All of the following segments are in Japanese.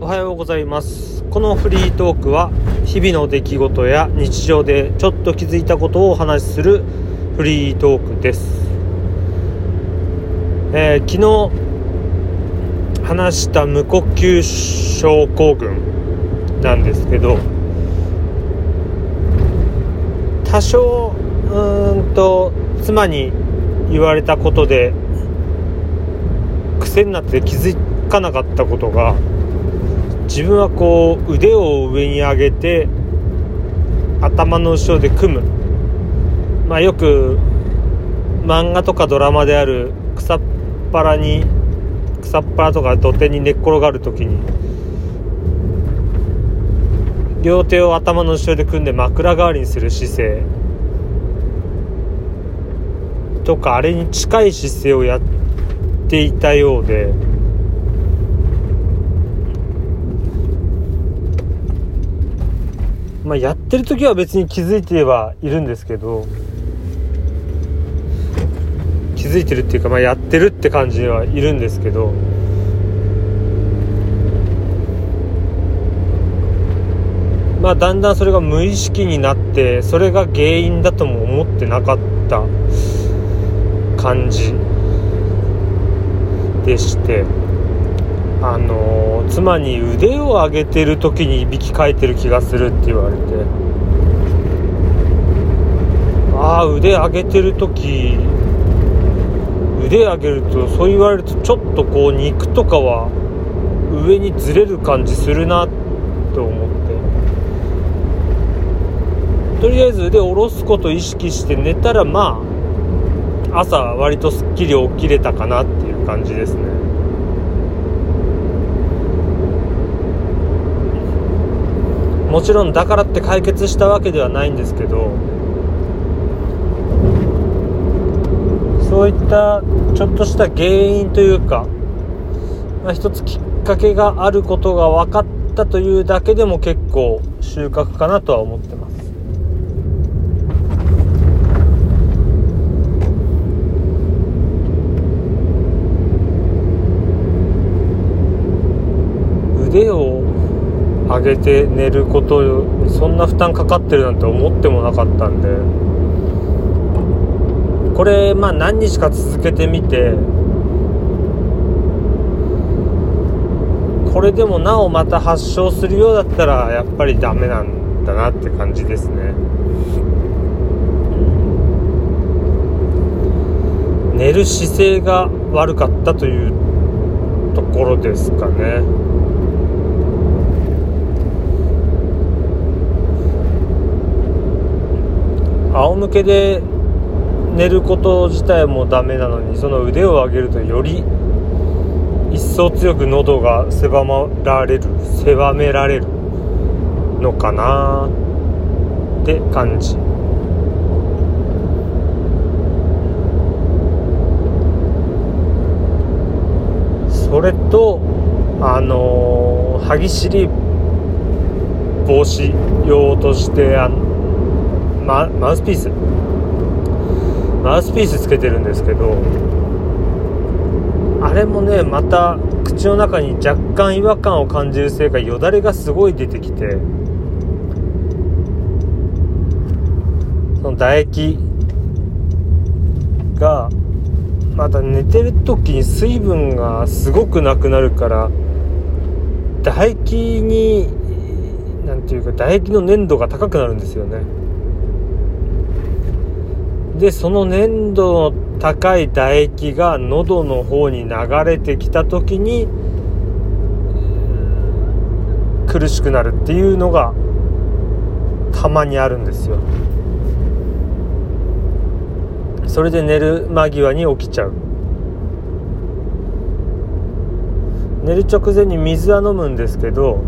おはようございます。このフリートークは日々の出来事や日常でちょっと気づいたことをお話しするフリートークです、えー、昨日話した無呼吸症候群なんですけど多少うんと妻に言われたことで癖になって気づかなかったことが自分はこう腕を上に上げて頭の後ろで組むまあよく漫画とかドラマである草っ腹に草っ腹とか土手に寝っ転がる時に両手を頭の後ろで組んで枕代わりにする姿勢とかあれに近い姿勢をやっていたようで。まあ、やってる時は別に気づいてはいるんですけど気づいてるっていうか、まあ、やってるって感じはいるんですけどまあだんだんそれが無意識になってそれが原因だとも思ってなかった感じでして。あの、妻に腕を上げてる時にいびきかいてる気がするって言われて。ああ腕上げてる時腕上げるとそう言われるとちょっとこう肉とかは上にずれる感じするなって思って。とりあえず腕下ろすこと意識して寝たらまあ朝割とすっきり起きれたかなっていう感じですね。もちろんだからって解決したわけではないんですけどそういったちょっとした原因というか、まあ、一つきっかけがあることが分かったというだけでも結構収穫かなとは思ってます。腕を上げて寝ることそんな負担かかってるなんて思ってもなかったんで。これまあ何日か続けてみてこれでもなおまた発症するようだったらやっぱりダメなんだなって感じですね。寝る姿勢が悪かったというところですかね。向けで寝ること自体もダメなのにその腕を上げるとより一層強く喉が狭まられる狭められるのかなって感じ。それとあの歯ぎしり防止用としてあのママウスピース。マウスピースつけてるんですけどあれもねまた口の中に若干違和感を感じるせいかよだれがすごい出てきてその唾液がまた寝てる時に水分がすごくなくなるから唾液に何ていうか唾液の粘度が高くなるんですよね。でその粘度の高い唾液が喉の方に流れてきた時に苦しくなるっていうのがたまにあるんですよ。それで寝る間際に起きちゃう。寝る直前に水は飲むんですけど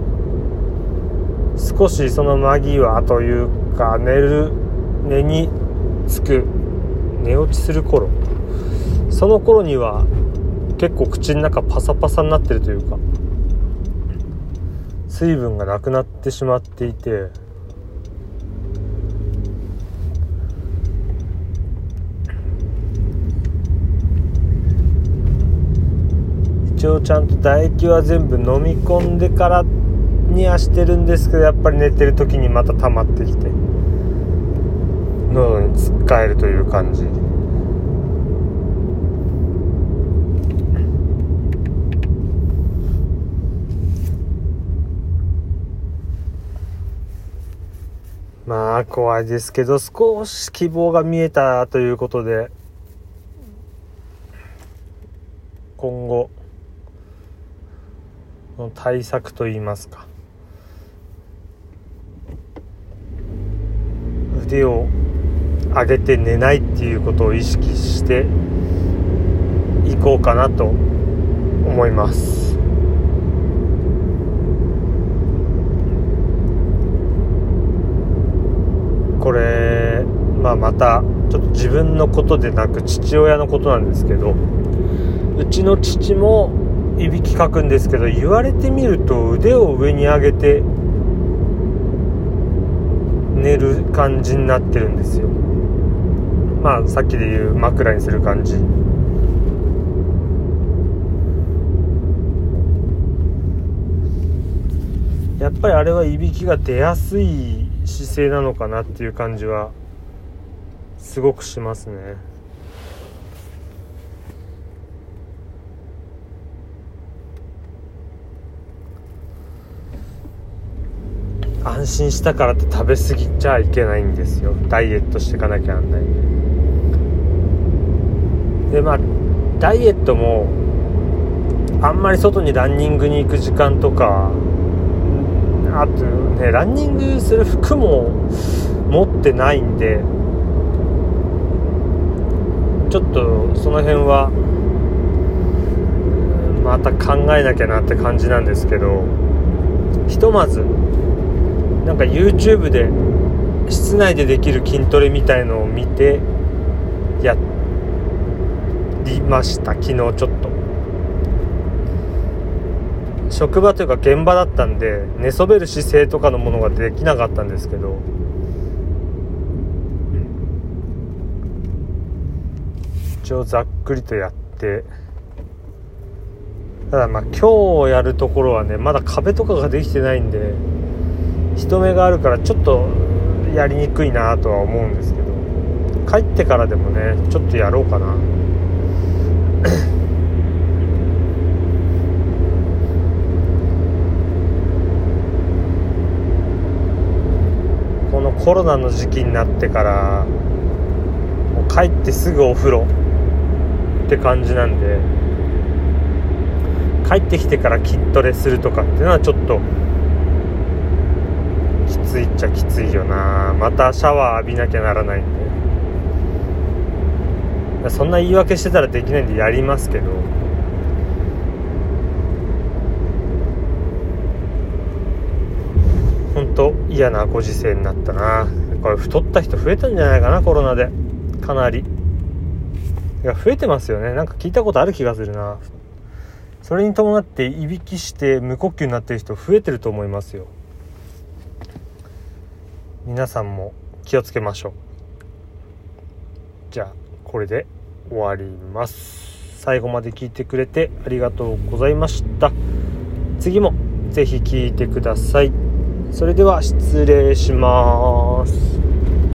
少しその間際というか寝る寝につく寝落ちする頃。その頃には結構口の中パサパサになってるというか水分がなくなってしまっていて一応ちゃんと唾液は全部飲み込んでからにはしてるんですけどやっぱり寝てる時にまた溜まってきて。喉につっかえるという感じ。まあ怖いですけど少し希望が見えたということで今後の対策といいますか。腕を上げて寝ないっていうことを意識していこうかなと思います。これ、まあ、またちょっと自分のことでなく父親のことなんですけどうちの父もいびきかくんですけど言われてみると腕を上に上げて寝る感じになってるんですよ。まあさっきで言う枕にする感じ。やっぱりあれはいびきが出やすい姿勢なのかなっていう感じはすごくしますね。安心したからって食べ過ぎちゃいけないんですよ。ダイエットしていかなきゃなんないんで。でまあダイエットもあんまり外にランニングに行く時間とかあとねランニングする服も持ってないんでちょっとその辺はまた考えなきゃなって感じなんですけどひとまずなんか YouTube で室内でできる筋トレみたいのを見てやってりました。昨日ちょっと。職場というか現場だったんで寝そべる姿勢とかのものができなかったんですけど。一応ざっくりとやって。ただまあ今日やるところはねまだ壁とかができてないんで人目があるからちょっとやりにくいなとは思うんですけど。帰ってからでもねちょっとやろうかな。このコロナの時期になってからもう帰ってすぐお風呂って感じなんで帰ってきてから筋トレするとかっていうのはちょっときついっちゃきついよな。またシャワー浴びなきゃならないんで。そんな言い訳してたらできないんでやりますけど。本当嫌なご時世になったな。これ太った人増えたんじゃないかなコロナで。かなり。いや増えてますよね。なんか聞いたことある気がするな。それに伴っていびきして無呼吸になってる人増えてると思いますよ。皆さんも気をつけましょう。じゃあ。これで終わります。最後まで聞いてくれてありがとうございました。次も是非聴いてください。それでは失礼します。